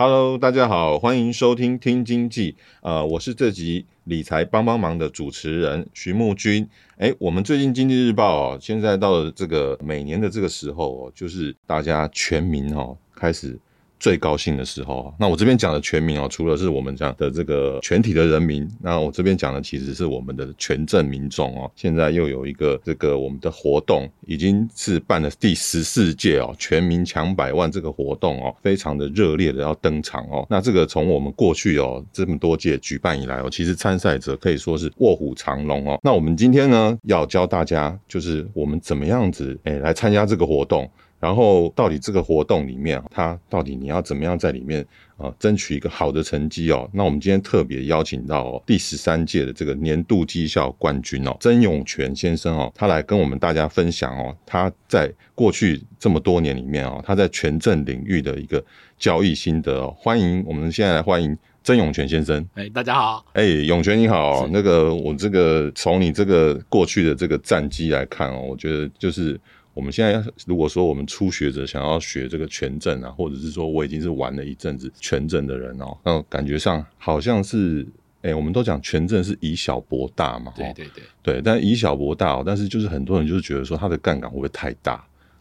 Hello，大家好，欢迎收听听经济。呃，我是这集理财帮帮忙的主持人徐木君。哎，我们最近经济日报哦，现在到了这个每年的这个时候哦，就是大家全民哦开始。最高兴的时候，那我这边讲的全民哦，除了是我们这样的这个全体的人民，那我这边讲的其实是我们的全镇民众哦。现在又有一个这个我们的活动，已经是办了第十四届哦，全民抢百万这个活动哦，非常的热烈的要登场哦。那这个从我们过去哦这么多届举办以来哦，其实参赛者可以说是卧虎藏龙哦。那我们今天呢要教大家，就是我们怎么样子诶来参加这个活动。然后到底这个活动里面，它到底你要怎么样在里面啊、呃、争取一个好的成绩哦？那我们今天特别邀请到、哦、第十三届的这个年度绩效冠军哦，曾永泉先生哦，他来跟我们大家分享哦，他在过去这么多年里面哦，他在权证领域的一个交易心得哦。欢迎我们现在来欢迎曾永泉先生。哎，大家好。哎，永泉你好。那个我这个从你这个过去的这个战绩来看哦，我觉得就是。我们现在要如果说我们初学者想要学这个权证啊，或者是说我已经是玩了一阵子权证的人哦，那感觉上好像是，哎，我们都讲权证是以小博大嘛，对对对，对，但以小博大哦，但是就是很多人就是觉得说它的杠杆会不会太大，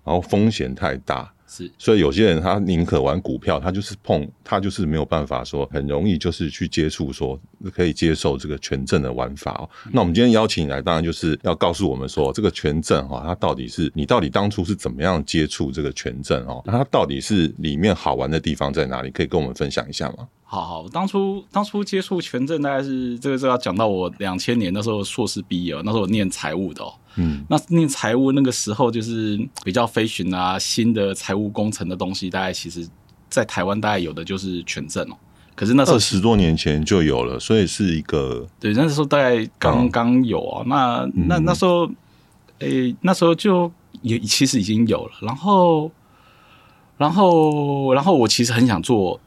然后风险太大。是，所以有些人他宁可玩股票，他就是碰，他就是没有办法说很容易就是去接触说可以接受这个权证的玩法哦。嗯、那我们今天邀请你来，当然就是要告诉我们说，这个权证哈，它到底是你到底当初是怎么样接触这个权证哦？那它到底是里面好玩的地方在哪里？可以跟我们分享一下吗？好好，当初当初接触权证大概是这个是要讲到我两千年那时候硕士毕业，那时候我念财务的哦。嗯，那念财务那个时候就是比较飞寻啊，新的财务工程的东西，大概其实，在台湾大概有的就是权证哦。可是那时候十多年前就有了，所以是一个对，那时候大概刚刚有啊。嗯、那那那时候，诶、欸，那时候就也其实已经有了。然后，然后，然后我其实很想做。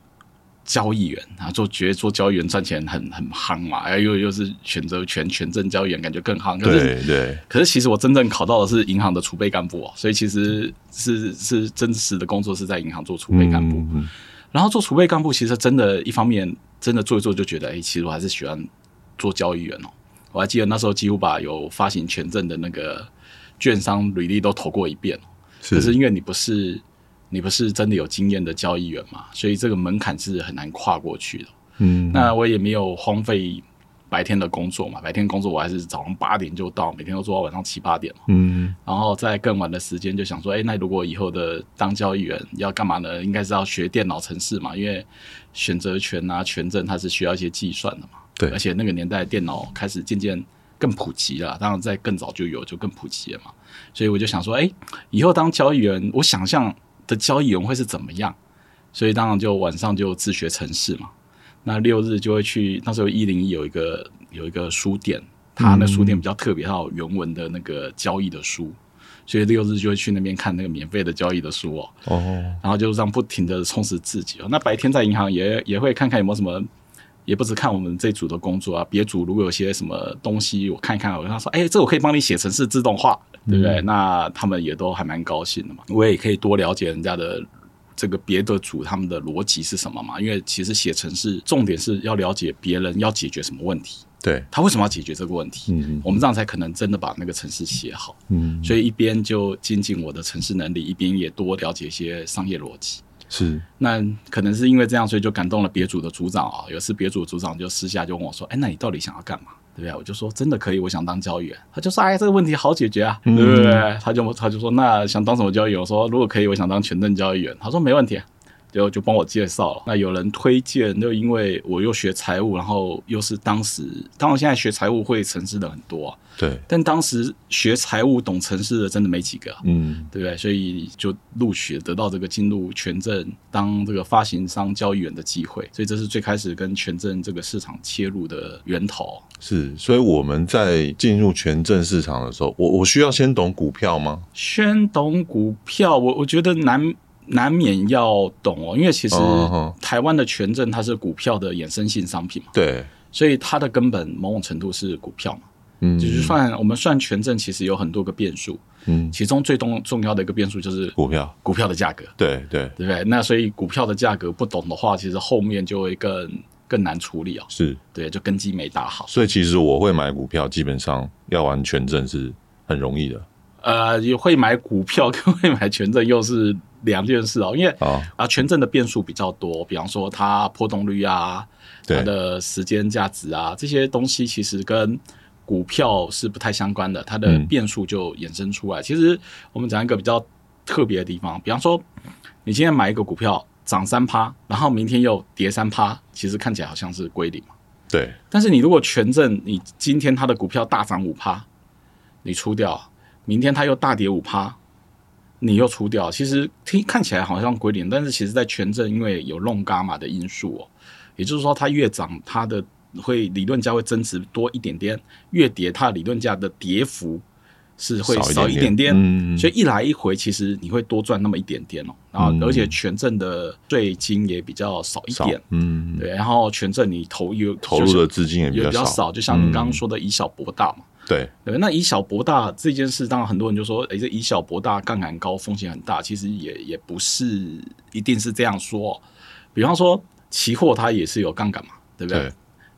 交易员啊，做觉得做交易员赚钱很很夯嘛，又又是选择权权证交易员，感觉更夯。可是对对。可是其实我真正考到的是银行的储备干部哦，所以其实是是真实的工作是在银行做储备干部。然后做储备干部，其实真的，一方面真的做一做就觉得，哎，其实我还是喜欢做交易员哦。我还记得那时候几乎把有发行权证的那个券商履历都投过一遍。是。可是因为你不是。你不是真的有经验的交易员嘛？所以这个门槛是很难跨过去的。嗯，那我也没有荒废白天的工作嘛。白天工作我还是早上八点就到，每天都做到晚上七八点。嗯，然后在更晚的时间就想说，哎，那如果以后的当交易员要干嘛呢？应该是要学电脑程式嘛，因为选择权啊、权证它是需要一些计算的嘛。对，而且那个年代电脑开始渐渐更普及了，当然在更早就有，就更普及了嘛。所以我就想说，哎，以后当交易员，我想象。的交易员会是怎么样？所以当然就晚上就自学城市嘛。那六日就会去，那时候一零一有一个有一个书店，他那书店比较特别，他有原文的那个交易的书，所以六日就会去那边看那个免费的交易的书哦。哦。然后就这样不停的充实自己哦。那白天在银行也也会看看有没有什么，也不止看我们这组的工作啊，别组如果有些什么东西我看一看，我跟他说，哎，这我可以帮你写程式自动化。对不对？那他们也都还蛮高兴的嘛。我也可以多了解人家的这个别的组他们的逻辑是什么嘛。因为其实写程式重点是要了解别人要解决什么问题，对，他为什么要解决这个问题？嗯，我们这样才可能真的把那个程式写好。嗯，所以一边就精进我的程式能力，一边也多了解一些商业逻辑。是，那可能是因为这样，所以就感动了别组的组长啊。有次别组组长就私下就问我说：“哎，那你到底想要干嘛？”对不对？我就说真的可以，我想当交易员。他就说哎，这个问题好解决啊，对不对？嗯、他就他就说那想当什么交易员？我说如果可以，我想当全证交易员。他说没问题。就就帮我介绍了。那有人推荐，就因为我又学财务，然后又是当时，当然现在学财务会城市的很多啊。对。但当时学财务懂城市的真的没几个，嗯，对不对？所以就录取得到这个进入权证当这个发行商交易员的机会。所以这是最开始跟权证这个市场切入的源头。是，所以我们在进入权证市场的时候，我我需要先懂股票吗？先懂股票，我我觉得难。难免要懂哦，因为其实台湾的权证它是股票的衍生性商品嘛，对，所以它的根本某种程度是股票嘛，嗯，就是算我们算权证，其实有很多个变数，嗯，其中最重重要的一个变数就是股票，股票的价格，对对。对不对？那所以股票的价格不懂的话，其实后面就会更更难处理哦，是。对，就根基没打好，所以其实我会买股票，基本上要玩权证是很容易的。呃，也会买股票 跟会买权证又是两件事哦，因为啊，权证的变数比较多，比方说它波动率啊，它的时间价值啊，这些东西其实跟股票是不太相关的，它的变数就衍生出来。嗯、其实我们讲一个比较特别的地方，比方说你今天买一个股票涨三趴，然后明天又跌三趴，其实看起来好像是归零嘛。对。但是你如果权证，你今天它的股票大涨五趴，你出掉。明天它又大跌五趴，你又出掉。其实听看起来好像归零，但是其实在权证因为有弄伽马的因素哦，也就是说它越涨，它的会理论价会增值多一点点；越跌，它的理论价的跌幅是会少一点点。嗯，所以一来一回，其实你会多赚那么一点点哦。然后而且权证的税金也比较少一点。嗯，对。然后权证你投有投入的资金也比较少，就像你刚刚说的以小博大嘛。对对，那以小博大这件事，当然很多人就说，哎，这以小博大，杠杆高，风险很大。其实也也不是一定是这样说。比方说，期货它也是有杠杆嘛，对不对？对。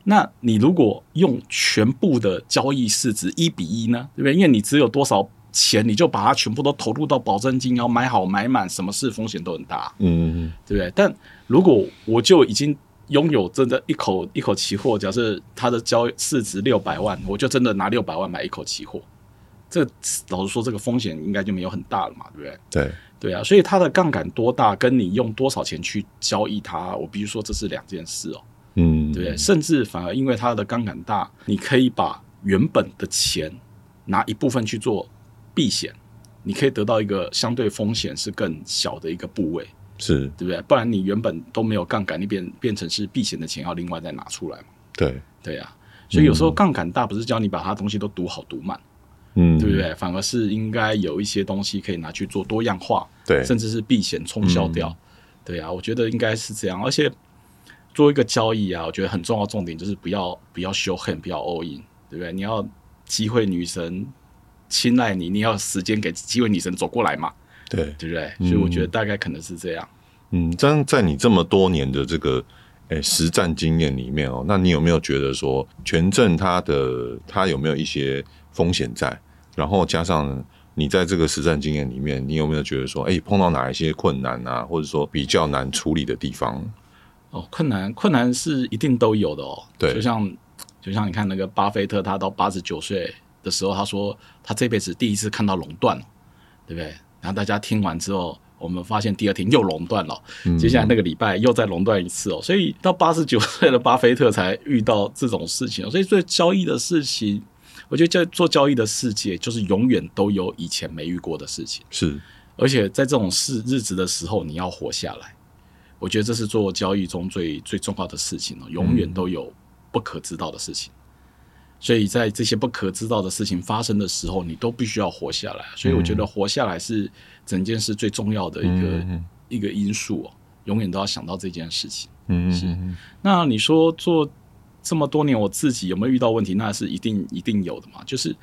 那你如果用全部的交易市值一比一呢，对不对？因为你只有多少钱，你就把它全部都投入到保证金，要买好买满，什么事风险都很大，嗯，对不对？但如果我就已经拥有真的一口一口期货，假设它的交易市值六百万，我就真的拿六百万买一口期货。这老实说，这个风险应该就没有很大了嘛，对不对？对对啊，所以它的杠杆多大，跟你用多少钱去交易它，我必须说这是两件事哦。嗯，对对，甚至反而因为它的杠杆大，你可以把原本的钱拿一部分去做避险，你可以得到一个相对风险是更小的一个部位。是对不对？不然你原本都没有杠杆，你变变成是避险的钱要另外再拿出来嘛？对对呀、啊，所以有时候杠杆大不是教你把它东西都读好读满，嗯，对不对？反而是应该有一些东西可以拿去做多样化，对，甚至是避险冲销掉。嗯、对呀、啊，我觉得应该是这样。而且做一个交易啊，我觉得很重要重点就是不要不要 show hand，不要 all in，对不对？你要机会女神青睐你，你要时间给机会女神走过来嘛。对，对不对？所以我觉得大概可能是这样。嗯，这样在你这么多年的这个诶、欸、实战经验里面哦，那你有没有觉得说权证它的它有没有一些风险在？然后加上你在这个实战经验里面，你有没有觉得说，哎、欸，碰到哪一些困难啊，或者说比较难处理的地方？哦，困难困难是一定都有的哦。对，就像就像你看那个巴菲特，他到八十九岁的时候，他说他这辈子第一次看到垄断，对不对？然后大家听完之后，我们发现第二天又垄断了，嗯、接下来那个礼拜又再垄断一次哦，所以到八十九岁的巴菲特才遇到这种事情。所以做交易的事情，我觉得在做交易的世界，就是永远都有以前没遇过的事情。是，而且在这种事日子的时候，你要活下来，我觉得这是做交易中最最重要的事情哦。永远都有不可知道的事情。所以在这些不可知道的事情发生的时候，你都必须要活下来。所以我觉得活下来是整件事最重要的一个、嗯、一个因素哦，永远都要想到这件事情。嗯，是。那你说做这么多年，我自己有没有遇到问题？那是一定一定有的嘛。就是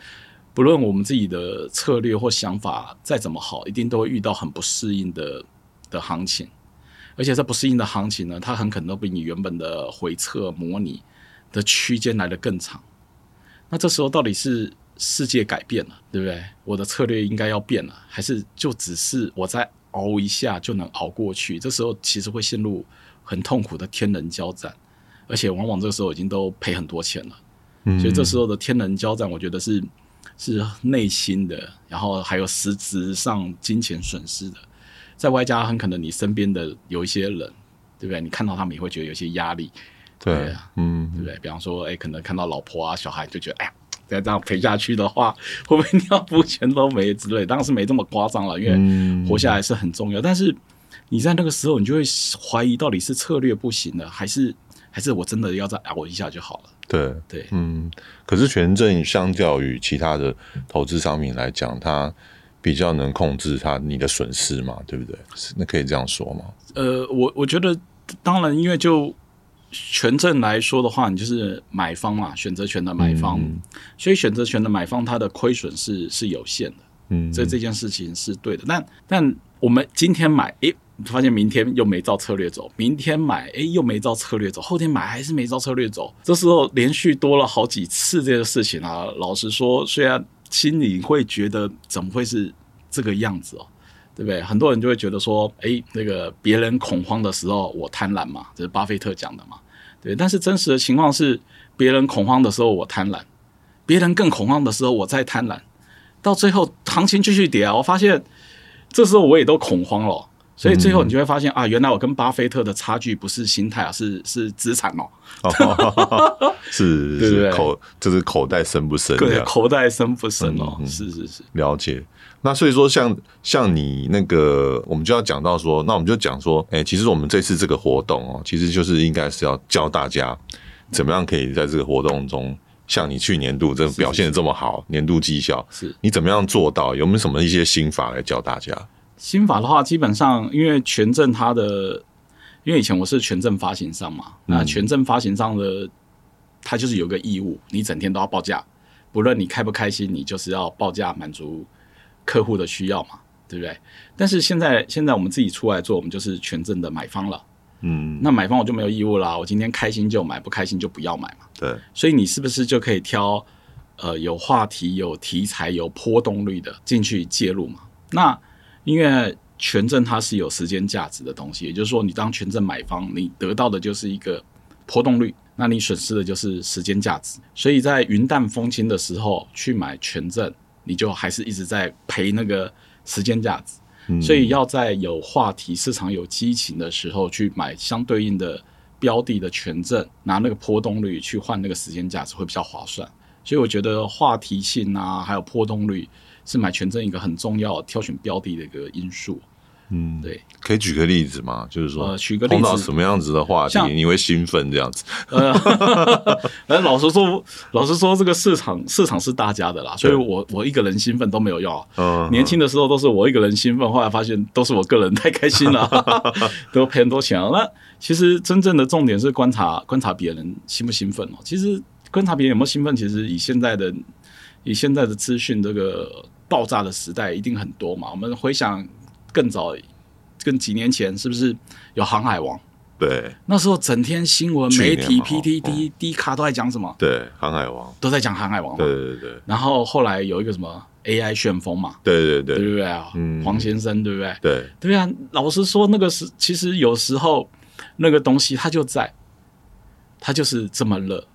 不论我们自己的策略或想法再怎么好，一定都会遇到很不适应的的行情。而且这不适应的行情呢，它很可能都比你原本的回测模拟的区间来得更长。那这时候到底是世界改变了，对不对？我的策略应该要变了，还是就只是我再熬一下就能熬过去？这时候其实会陷入很痛苦的天人交战，而且往往这个时候已经都赔很多钱了。所以这时候的天人交战，我觉得是是内心的，然后还有实质上金钱损失的，在外加很可能你身边的有一些人，对不对？你看到他们也会觉得有些压力，对，对啊，嗯，对不对？比方说，哎，可能看到老婆啊、小孩，就觉得，哎呀，再这样陪下去的话，会不会尿布钱都没之类？当然是没这么夸张了，因为活下来是很重要。但是你在那个时候，你就会怀疑到底是策略不行了，还是还是我真的要再熬一下就好了。对对，嗯，可是权证相较于其他的投资商品来讲，它比较能控制它你的损失嘛，对不对？那可以这样说吗？呃，我我觉得，当然，因为就权证来说的话，你就是买方嘛，选择权的买方，嗯、所以选择权的买方，它的亏损是是有限的，嗯，所以这件事情是对的。但但我们今天买，诶。发现明天又没照策略走，明天买，诶，又没照策略走，后天买还是没照策略走。这时候连续多了好几次这个事情啊，老实说，虽然心里会觉得怎么会是这个样子哦，对不对？很多人就会觉得说，哎，那个别人恐慌的时候我贪婪嘛，这是巴菲特讲的嘛，对。但是真实的情况是，别人恐慌的时候我贪婪，别人更恐慌的时候我再贪婪，到最后行情继续跌啊，我发现这时候我也都恐慌了。所以最后你就会发现、嗯、啊，原来我跟巴菲特的差距不是心态啊，是是资产哦，哦 是 是，是口就是口袋深不深？对，口袋深不深哦，嗯、是是是，了解。那所以说像，像像你那个，我们就要讲到说，那我们就讲说，哎、欸，其实我们这次这个活动哦，其实就是应该是要教大家怎么样可以在这个活动中，像你去年度这表现的这么好，是是是年度绩效是你怎么样做到？有没有什么一些心法来教大家？心法的话，基本上因为权证它的，因为以前我是权证发行商嘛，嗯、那权证发行商的，它就是有个义务，你整天都要报价，不论你开不开心，你就是要报价满足客户的需要嘛，对不对？但是现在现在我们自己出来做，我们就是权证的买方了，嗯，那买方我就没有义务啦，我今天开心就买，不开心就不要买嘛，对，所以你是不是就可以挑呃有话题、有题材、有波动率的进去介入嘛？那因为权证它是有时间价值的东西，也就是说，你当权证买方，你得到的就是一个波动率，那你损失的就是时间价值。所以在云淡风轻的时候去买权证，你就还是一直在赔那个时间价值。嗯。所以要在有话题、市场有激情的时候去买相对应的标的的权证，拿那个波动率去换那个时间价值会比较划算。所以我觉得话题性啊，还有波动率。是买权证一个很重要挑选标的的一个因素，嗯，对，可以举个例子吗？就是说，呃，举个例子，碰到什么样子的话题你会兴奋这样子？呃，老实说，老实说，这个市场市场是大家的啦，所以我我一个人兴奋都没有用。嗯，年轻的时候都是我一个人兴奋，后来发现都是我个人太开心了，都赔很多钱了。那其实真正的重点是观察观察别人兴不兴奋哦。其实观察别人有没有兴奋，其实以现在的以现在的资讯这个。爆炸的时代一定很多嘛？我们回想更早，跟几年前是不是有航海王？对，那时候整天新闻媒体 PTT、D 卡都在讲什么？对，航海王都在讲航海王。对对对。然后后来有一个什么 AI 旋风嘛？对对对，对不对啊？嗯，黄先生对不对？对对啊。老实说，那个是其实有时候那个东西它就在，它就是这么热，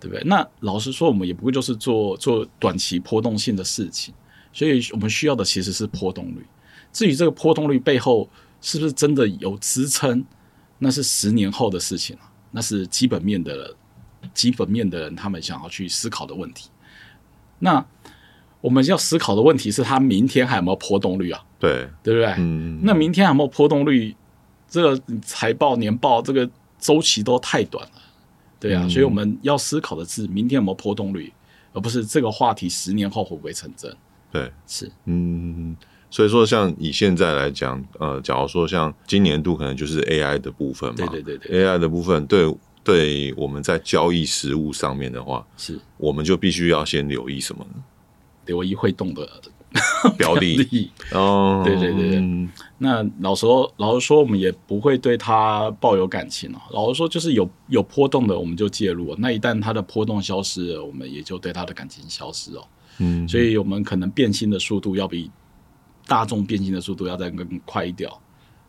对不对？那老实说，我们也不会就是做做短期波动性的事情。所以我们需要的其实是波动率。至于这个波动率背后是不是真的有支撑，那是十年后的事情了。那是基本面的基本面的人他们想要去思考的问题。那我们要思考的问题是，他明天还有没有波动率啊？对，对不对？嗯。那明天还有没有波动率？这个财报年报这个周期都太短了，对啊。所以我们要思考的是，明天有没有波动率，而不是这个话题十年后会不会成真。对，是，嗯，所以说，像以现在来讲，呃，假如说像今年度可能就是 AI 的部分嘛，对对对对，AI 的部分，对，对我们在交易实物上面的话，是，我们就必须要先留意什么呢？留意会动的 标的。哦，对对对，嗯、那老实说，老实说，我们也不会对它抱有感情哦。老实说，就是有有波动的，我们就介入，那一旦它的波动消失了，我们也就对它的感情消失哦。嗯，所以我们可能变心的速度要比大众变心的速度要再更快一点，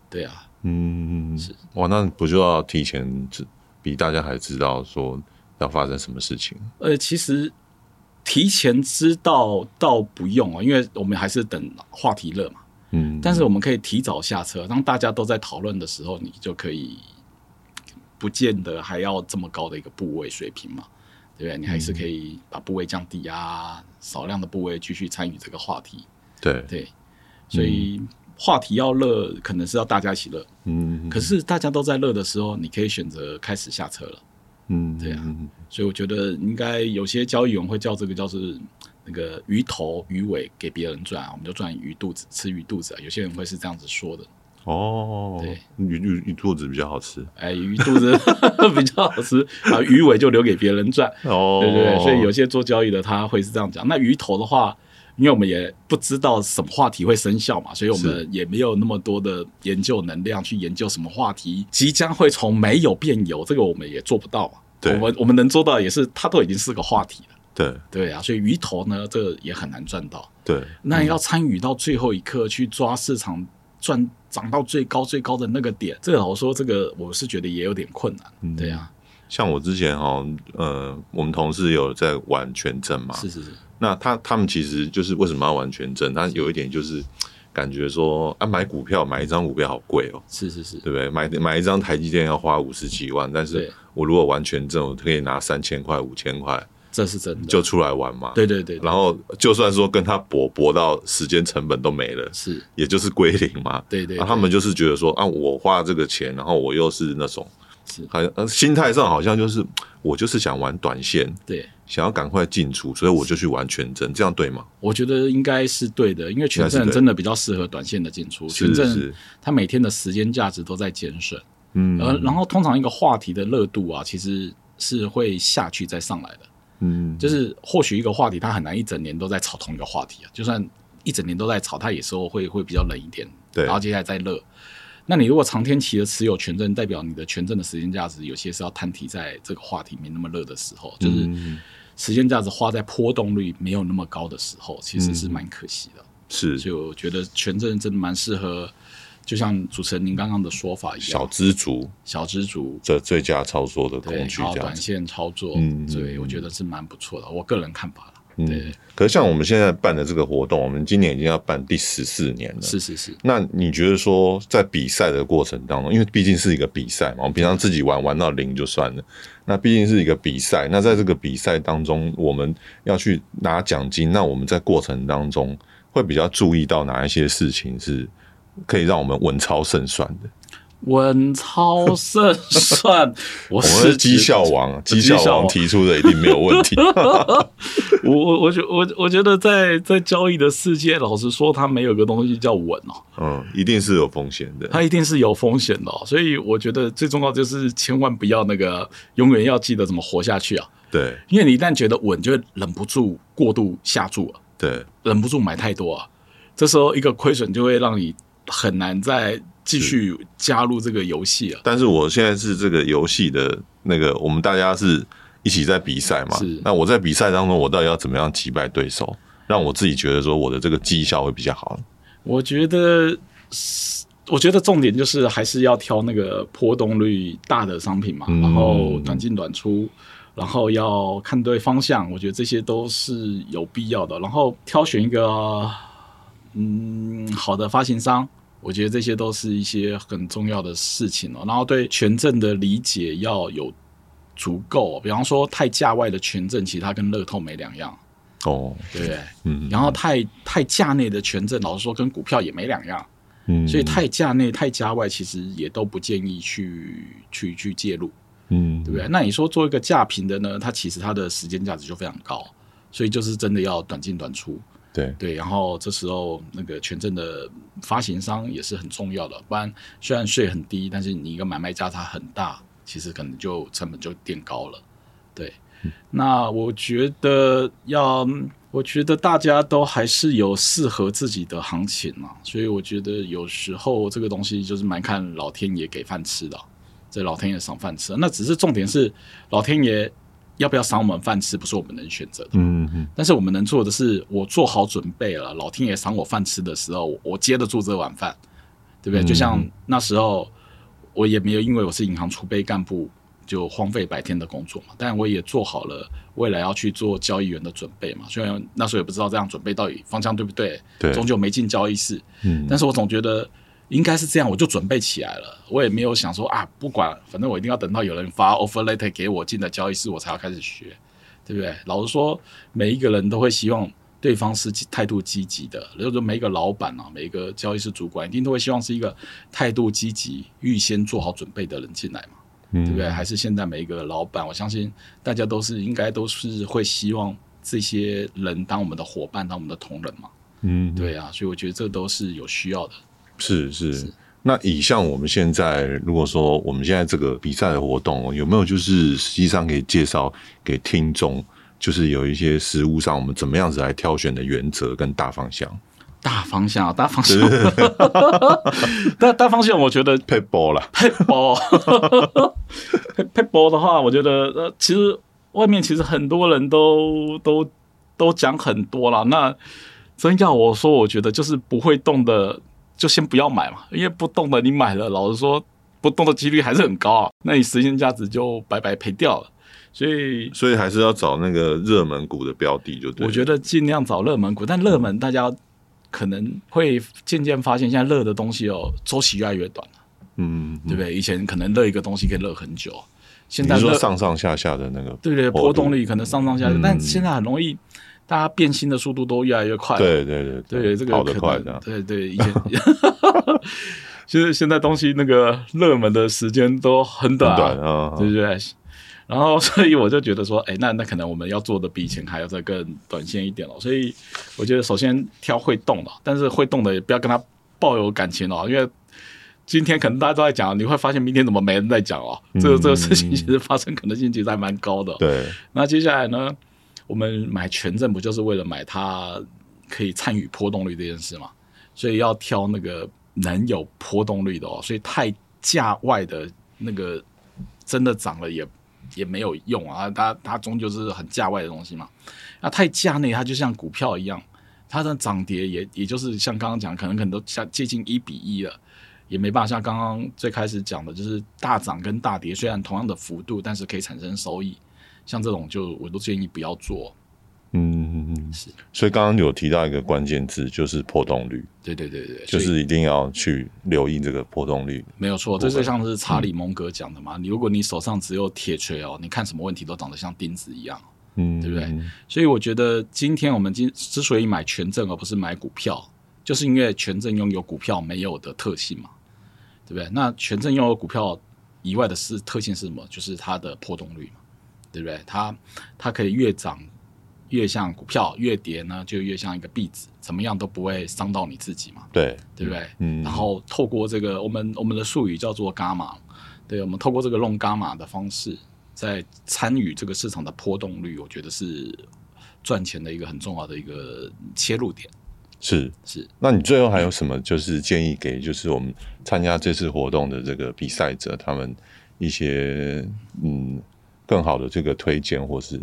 对啊，嗯，是哇，那不就要提前知比大家还知道说要发生什么事情？呃，其实提前知道倒不用啊，因为我们还是等话题热嘛。嗯，但是我们可以提早下车，当大家都在讨论的时候，你就可以不见得还要这么高的一个部位水平嘛，对不对？你还是可以把部位降低啊，少量的部位继续参与这个话题。对对，所以话题要热，可能是要大家一起热。嗯，可是大家都在热的时候，你可以选择开始下车了。嗯，对啊，所以我觉得应该有些交易员会叫这个叫做那个鱼头鱼尾给别人赚，我们就赚鱼肚子，吃鱼肚子啊。有些人会是这样子说的。哦，对，鱼鱼鱼肚子比较好吃。哎，鱼肚子 比较好吃啊，鱼尾就留给别人赚。哦，对对对，所以有些做交易的他会是这样讲。那鱼头的话，因为我们也不知道什么话题会生效嘛，所以我们也没有那么多的研究能量去研究什么话题即将会从没有变有，这个我们也做不到嘛。对，我们我们能做到也是，它都已经是个话题了。对对啊，所以鱼头呢，这个也很难赚到。对，那要参与到最后一刻去抓市场赚涨到最高最高的那个点，这个老实说，这个我是觉得也有点困难。嗯，对啊，像我之前哈，呃，我们同事有在玩权证嘛，是是是。那他他们其实就是为什么要玩全证？他有一点就是感觉说啊，买股票买一张股票好贵哦，是是是，对不对？买买一张台积电要花五十几万，但是我如果玩全证，我可以拿三千块、五千块，这是真的，就出来玩嘛。对对对，然后就算说跟他搏搏到时间成本都没了，是，也就是归零嘛。对对，他们就是觉得说啊，我花这个钱，然后我又是那种。是，好像心态上好像就是我就是想玩短线，对，想要赶快进出，所以我就去玩全证，这样对吗？我觉得应该是对的，因为全证真的比较适合短线的进出。全证它每天的时间价值都在减损，嗯，呃，然后通常一个话题的热度啊，其实是会下去再上来的，嗯，就是或许一个话题它很难一整年都在炒同一个话题啊，就算一整年都在炒，它有时候会会比较冷一点，对，然后接下来再热。那你如果长天期的持有权证，代表你的权证的时间价值有些是要摊提在这个话题没那么热的时候，就是时间价值花在波动率没有那么高的时候，其实是蛮可惜的。是，所以我觉得权证真的蛮适合，就像主持人您刚刚的说法一样，小知足，小知足这最佳操作的工具，短线操作，嗯，对，我觉得是蛮不错的，我个人看法。嗯，可是像我们现在办的这个活动，我们今年已经要办第十四年了。是是是。那你觉得说，在比赛的过程当中，因为毕竟是一个比赛嘛，我们平常自己玩玩到零就算了。那毕竟是一个比赛，那在这个比赛当中，我们要去拿奖金，那我们在过程当中会比较注意到哪一些事情是可以让我们稳操胜算的？稳操胜算，我是绩效王，绩效王提出的一定没有问题。我我我觉我我觉得在在交易的世界，老实说，它没有个东西叫稳哦。嗯，一定是有风险的，它一定是有风险的。所以我觉得最重要就是千万不要那个，永远要记得怎么活下去啊。对，因为你一旦觉得稳，就会忍不住过度下注了。对，忍不住买太多啊，这时候一个亏损就会让你很难再。继续加入这个游戏啊！但是我现在是这个游戏的那个，我们大家是一起在比赛嘛。是。那我在比赛当中，我到底要怎么样击败对手，让我自己觉得说我的这个绩效会比较好？我觉得，我觉得重点就是还是要挑那个波动率大的商品嘛，然后短进短出，然后要看对方向。我觉得这些都是有必要的。然后挑选一个嗯好的发行商。我觉得这些都是一些很重要的事情哦，然后对权证的理解要有足够。比方说，太价外的权证，其实它跟乐透没两样哦，对不对？嗯。然后太太价内的权证，老实说跟股票也没两样。嗯。所以太价内、太价外，其实也都不建议去去去介入。嗯，对不对？那你说做一个价平的呢？它其实它的时间价值就非常高，所以就是真的要短进短出。对对，然后这时候那个权证的发行商也是很重要的，不然虽然税很低，但是你一个买卖价差很大，其实可能就成本就垫高了。对，嗯、那我觉得要，我觉得大家都还是有适合自己的行情嘛，所以我觉得有时候这个东西就是蛮看老天爷给饭吃的，这老天爷赏饭吃，那只是重点是老天爷。要不要赏我们饭吃，不是我们能选择的。嗯嗯。但是我们能做的是，我做好准备了，老天爷赏我饭吃的时候，我接得住这碗饭，对不对？嗯、就像那时候，我也没有因为我是银行储备干部就荒废白天的工作嘛。但我也做好了未来要去做交易员的准备嘛。虽然那时候也不知道这样准备到底方向对不对，对，终究没进交易室。嗯，但是我总觉得应该是这样，我就准备起来了。我也没有想说啊，不管，反正我一定要等到有人发 offer letter 给我进了交易室，我才要开始学，对不对？老实说，每一个人都会希望。对方是态度积极的，比如说每一个老板啊，每一个交易室主管，一定都会希望是一个态度积极、预先做好准备的人进来嘛，嗯、对不对？还是现在每一个老板，我相信大家都是应该都是会希望这些人当我们的伙伴，当我们的同仁嘛，嗯，对啊，所以我觉得这都是有需要的。是是，是那以像我们现在，如果说我们现在这个比赛的活动，有没有就是实际上可以介绍给听众？就是有一些实物上，我们怎么样子来挑选的原则跟大方向。大方向，大方向，大大方向，我觉得撇步了，撇步，撇撇步的话，我觉得呃，其实外面其实很多人都都都讲很多了。那真要我说，我觉得就是不会动的，就先不要买嘛，因为不动的你买了，老实说，不动的几率还是很高啊，那你时间价值就白白赔掉了。所以，所以还是要找那个热门股的标的，就对。我觉得尽量找热门股，但热门大家可能会渐渐发现，现在热的东西哦，周期越来越短了。嗯，对不对？以前可能热一个东西可以热很久，现在你说上上下下的那个，对对，波动率可能上上下下，但现在很容易，大家变心的速度都越来越快。对对对对，这个跑得快的。对对，以前，其实现在东西那个热门的时间都很短啊，对不对？然后，所以我就觉得说，哎，那那可能我们要做的比以前还要再更短线一点了。所以我觉得，首先挑会动的，但是会动的也不要跟他抱有感情哦，因为今天可能大家都在讲，你会发现明天怎么没人在讲哦。这个这个事情其实发生可能性其实还蛮高的。对。那接下来呢，我们买权证不就是为了买它可以参与波动率这件事嘛？所以要挑那个能有波动率的哦。所以太价外的那个真的涨了也。也没有用啊，它它终究是很价外的东西嘛。那太价内，它就像股票一样，它的涨跌也也就是像刚刚讲，可能可能都像接近一比一了，也没办法像刚刚最开始讲的，就是大涨跟大跌，虽然同样的幅度，但是可以产生收益。像这种就我都建议不要做。嗯嗯嗯，是。所以刚刚有提到一个关键字，就是破洞率。对对对对，就是一定要去留意这个破洞率。没有错，这就像是查理蒙格讲的嘛。你、嗯、如果你手上只有铁锤哦，你看什么问题都长得像钉子一样，嗯，对不对？所以我觉得今天我们今之所以买权证而不是买股票，就是因为权证拥有股票没有的特性嘛，对不对？那权证拥有股票以外的是特性是什么？就是它的波动率嘛，对不对？它它可以越涨。越像股票，越跌呢，就越像一个壁纸，怎么样都不会伤到你自己嘛。对，对不对？嗯。然后透过这个，我们我们的术语叫做伽马，对，我们透过这个弄伽马的方式，在参与这个市场的波动率，我觉得是赚钱的一个很重要的一个切入点。是是。那你最后还有什么就是建议给就是我们参加这次活动的这个比赛者，他们一些嗯更好的这个推荐或是？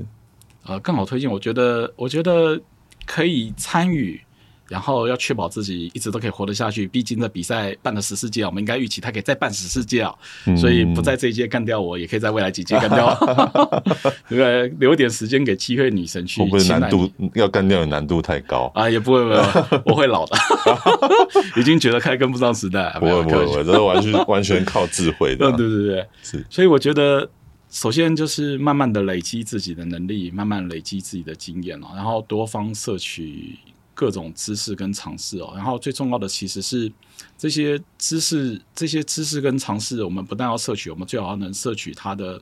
呃，更好推荐，我觉得，我觉得可以参与，然后要确保自己一直都可以活得下去。毕竟这比赛办了十四届，我们应该预期他可以再办十四届啊，嗯、所以不在这一届干掉我，也可以在未来几届干掉，对 不对？留点时间给漆黑女神去。会不会难度要干掉的难度太高啊？也不会，不会，我会老的，已经觉得快跟不上时代。不会，不会，不会，这完全完全靠智慧的。对对对，是。所以我觉得。首先就是慢慢的累积自己的能力，慢慢累积自己的经验哦，然后多方摄取各种知识跟尝试哦，然后最重要的其实是这些知识，这些知识跟尝试，我们不但要摄取，我们最好要能摄取它的，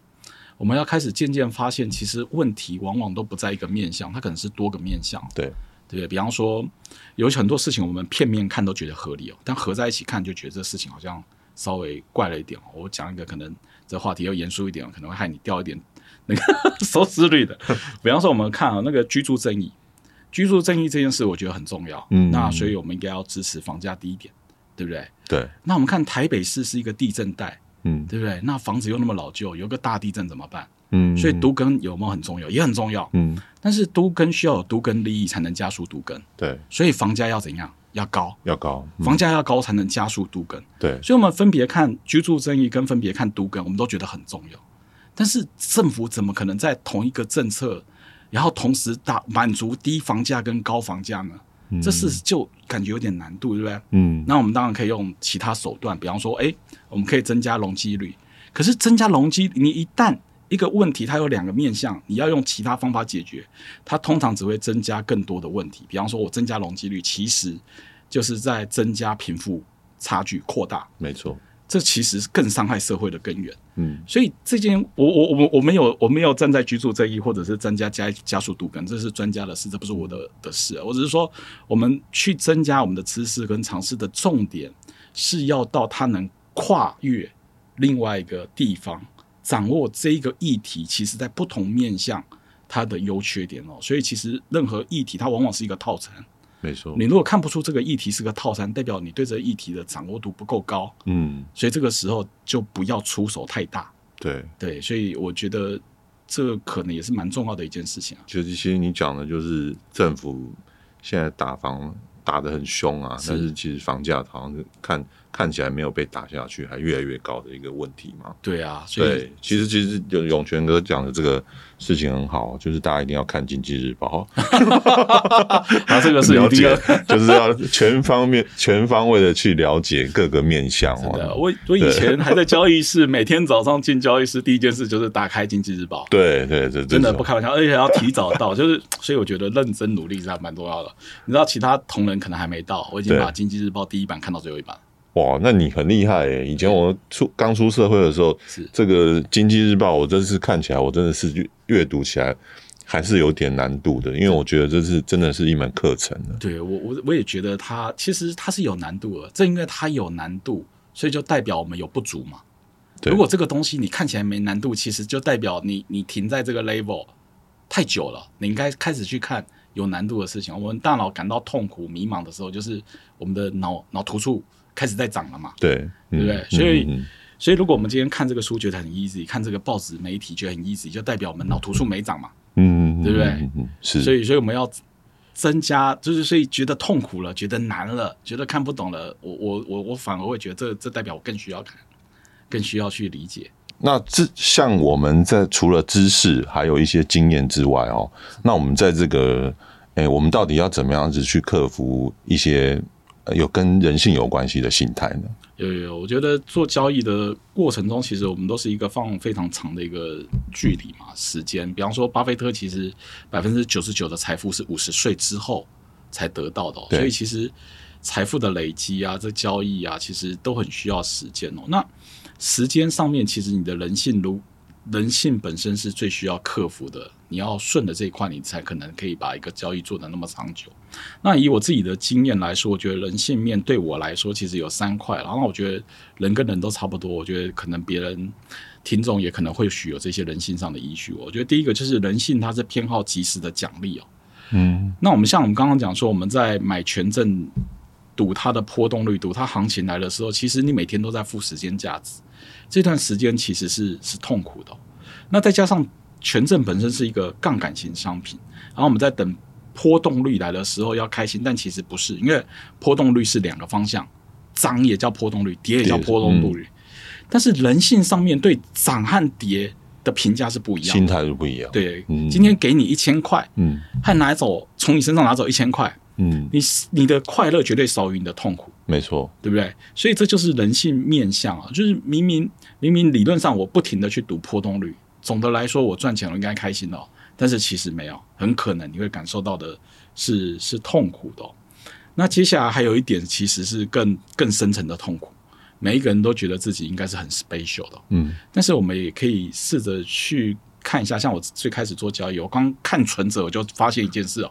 我们要开始渐渐发现，其实问题往往都不在一个面向，它可能是多个面向。对对，比方说有很多事情我们片面看都觉得合理哦，但合在一起看就觉得这事情好像稍微怪了一点哦。我讲一个可能。这话题要严肃一点，可能会害你掉一点那个 收视率的。比方说，我们看啊，那个居住正义，居住正义这件事，我觉得很重要。嗯，那所以我们应该要支持房价低一点，对不对？对。那我们看台北市是一个地震带，嗯，对不对？那房子又那么老旧，有个大地震怎么办？嗯，所以都更有没有很重要？也很重要。嗯，但是都更需要有都更利益才能加速都更。对，所以房价要怎样？要高，要高，嗯、房价要高才能加速都更。对，所以，我们分别看居住正义跟分别看都更，我们都觉得很重要。但是政府怎么可能在同一个政策，然后同时打满足低房价跟高房价呢？嗯、这是就感觉有点难度，对不对？嗯，那我们当然可以用其他手段，比方说，哎，我们可以增加容积率。可是增加容积，你一旦一个问题它有两个面向，你要用其他方法解决，它通常只会增加更多的问题。比方说，我增加容积率，其实就是在增加贫富差距扩大。没错。这其实是更伤害社会的根源。嗯，所以这件我我我我没有我没有站在居住正义或者是增加加加速度跟，这是专家的事，这不是我的的事。我只是说，我们去增加我们的知识跟尝试的重点是要到它能跨越另外一个地方，掌握这一个议题，其实在不同面向它的优缺点哦。所以其实任何议题它往往是一个套餐。没错，你如果看不出这个议题是个套餐，代表你对这个议题的掌握度不够高。嗯，所以这个时候就不要出手太大。对对，所以我觉得这可能也是蛮重要的一件事情啊。就是其实你讲的就是政府现在打房打得很凶啊，是但是其实房价好像是看。看起来没有被打下去，还越来越高的一个问题嘛？对啊，所以对，其实其实有永泉哥讲的这个事情很好，就是大家一定要看经济日报。啊，这个是了解，就是要全方面、全方位的去了解各个面向。我我以前还在交易室，每天早上进交易室第一件事就是打开经济日报。对对对，真的不开玩笑，而且还要提早到，就是所以我觉得认真努力是还蛮重要的。你知道，其他同仁可能还没到，我已经把经济日报第一版看到最后一版。哇，那你很厉害诶！以前我出刚出社会的时候，是这个经济日报，我真是看起来，我真的是阅读起来还是有点难度的，因为我觉得这是真的是一门课程。对我，我我也觉得它其实它是有难度的，正因为它有难度，所以就代表我们有不足嘛。对如果这个东西你看起来没难度，其实就代表你你停在这个 level 太久了，你应该开始去看有难度的事情。我们大脑感到痛苦、迷茫的时候，就是我们的脑脑突触。开始在涨了嘛？对，对不对？所以，所以如果我们今天看这个书觉得很 easy，看这个报纸媒体觉得很 easy，就代表我们脑图数没涨嘛？嗯，对不对？是。所以，所以我们要增加，就是所以觉得痛苦了，觉得难了，觉得看不懂了，我我我我反而会觉得这这代表我更需要看，更需要去理解。那这像我们在除了知识还有一些经验之外哦，那我们在这个哎，我们到底要怎么样子去克服一些？有跟人性有关系的心态呢？有有，我觉得做交易的过程中，其实我们都是一个放非常长的一个距离嘛，时间。比方说，巴菲特其实百分之九十九的财富是五十岁之后才得到的，对所以其实财富的累积啊，这交易啊，其实都很需要时间哦。那时间上面，其实你的人性如人性本身是最需要克服的。你要顺着这一块，你才可能可以把一个交易做得那么长久。那以我自己的经验来说，我觉得人性面对我来说其实有三块。然后我觉得人跟人都差不多，我觉得可能别人听众也可能会许有这些人性上的依据。我觉得第一个就是人性，它是偏好即时的奖励哦。嗯，那我们像我们刚刚讲说，我们在买权证赌它的波动率，赌它行情来的时候，其实你每天都在付时间价值，这段时间其实是是痛苦的。那再加上。权证本身是一个杠杆型商品，然后我们在等波动率来的时候要开心，但其实不是，因为波动率是两个方向，涨也叫波动率，跌也叫波动率。嗯、但是人性上面对涨和跌的评价是不一样，心态是不一样。对，嗯、今天给你一千块，嗯，和拿走从你身上拿走一千块，嗯，你你的快乐绝对少于你的痛苦，没错，对不对？所以这就是人性面相啊，就是明明明明理论上我不停的去赌波动率。总的来说，我赚钱了应该开心的，但是其实没有，很可能你会感受到的是是痛苦的。那接下来还有一点，其实是更更深层的痛苦。每一个人都觉得自己应该是很 special 的，嗯，但是我们也可以试着去看一下，像我最开始做交易，我刚看存折，我就发现一件事哦，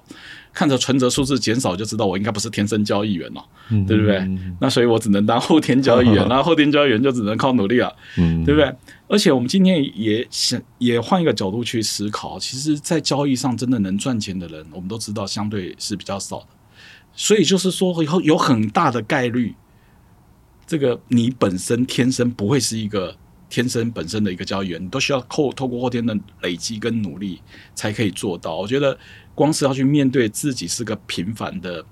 看着存折数字减少，就知道我应该不是天生交易员了，嗯，对不对？那所以我只能当后天交易员，然后后天交易员就只能靠努力了，嗯，对不对？而且我们今天也想也换一个角度去思考，其实，在交易上真的能赚钱的人，我们都知道相对是比较少的。所以就是说，以后有很大的概率，这个你本身天生不会是一个天生本身的一个交易员，你都需要透透过后天的累积跟努力才可以做到。我觉得，光是要去面对自己是个平凡的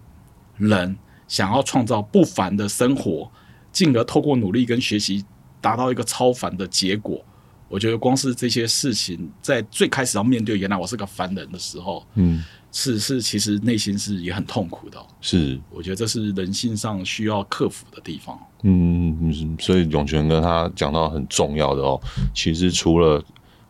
人，想要创造不凡的生活，进而透过努力跟学习。达到一个超凡的结果，我觉得光是这些事情，在最开始要面对原来我是个凡人的时候，嗯，是是，其实内心是也很痛苦的。是，我觉得这是人性上需要克服的地方。嗯嗯，所以永泉跟他讲到很重要的哦，其实除了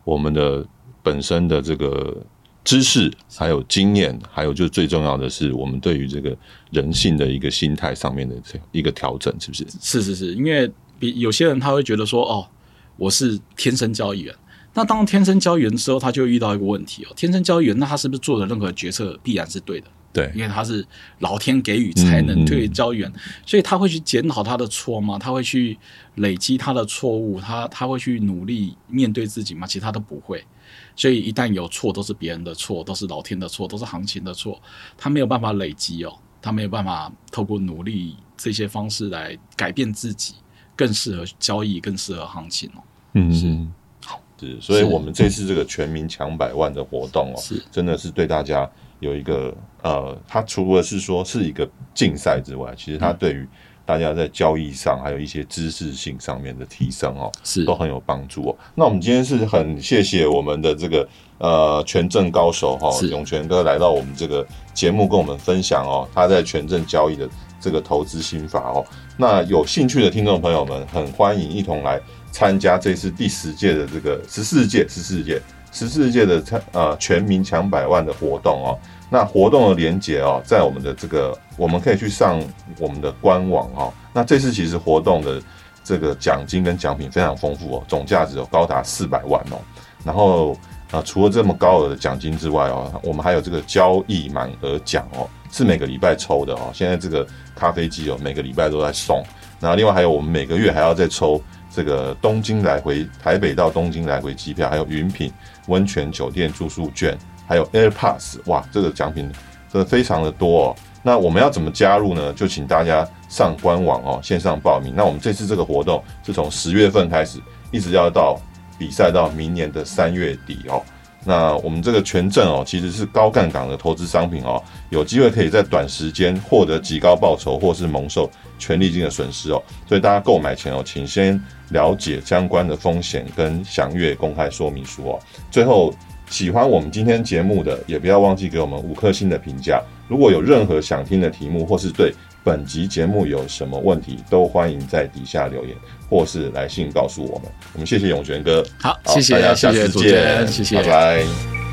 我们的本身的这个知识，还有经验，还有就最重要的是我们对于这个人性的一个心态上面的这一个调整，是不是？是是是，因为比有些人他会觉得说哦。我是天生交易员，那当天生交易员的时候，他就遇到一个问题哦。天生交易员，那他是不是做的任何决策必然是对的？对，因为他是老天给予才能对交易员，所以他会去检讨他的错吗？他会去累积他的错误？他他会去努力面对自己吗？其实他都不会。所以一旦有错，都是别人的错，都是老天的错，都是行情的错。他没有办法累积哦，他没有办法透过努力这些方式来改变自己，更适合交易，更适合行情哦。嗯，是，好，是，所以我们这次这个全民抢百万的活动哦，是，真的是对大家有一个呃，它除了是说是一个竞赛之外，其实它对于大家在交易上还有一些知识性上面的提升哦，是。都很有帮助哦。那我们今天是很谢谢我们的这个呃权证高手哈、哦，永泉哥来到我们这个节目跟我们分享哦，他在权证交易的这个投资心法哦。那有兴趣的听众朋友们，很欢迎一同来。参加这次第十届的这个十四届十四届十四届的参呃全民抢百万的活动哦，那活动的连结哦，在我们的这个我们可以去上我们的官网哦。那这次其实活动的这个奖金跟奖品非常丰富哦，总价值有高达四百万哦。然后啊、除了这么高额的奖金之外哦，我们还有这个交易满额奖哦，是每个礼拜抽的哦。现在这个咖啡机哦，每个礼拜都在送。然后另外还有我们每个月还要再抽。这个东京来回，台北到东京来回机票，还有云品温泉酒店住宿券，还有 AirPass，哇，这个奖品真的非常的多哦。那我们要怎么加入呢？就请大家上官网哦，线上报名。那我们这次这个活动是从十月份开始，一直要到比赛到明年的三月底哦。那我们这个权证哦，其实是高杠杆的投资商品哦，有机会可以在短时间获得极高报酬，或是蒙受权利金的损失哦。所以大家购买前哦，请先了解相关的风险跟详阅公开说明书哦。最后，喜欢我们今天节目的，也不要忘记给我们五颗星的评价。如果有任何想听的题目，或是对本集节目有什么问题，都欢迎在底下留言，或是来信告诉我们。我们谢谢永泉哥，好，好谢谢，大家，下次见，谢谢，拜拜。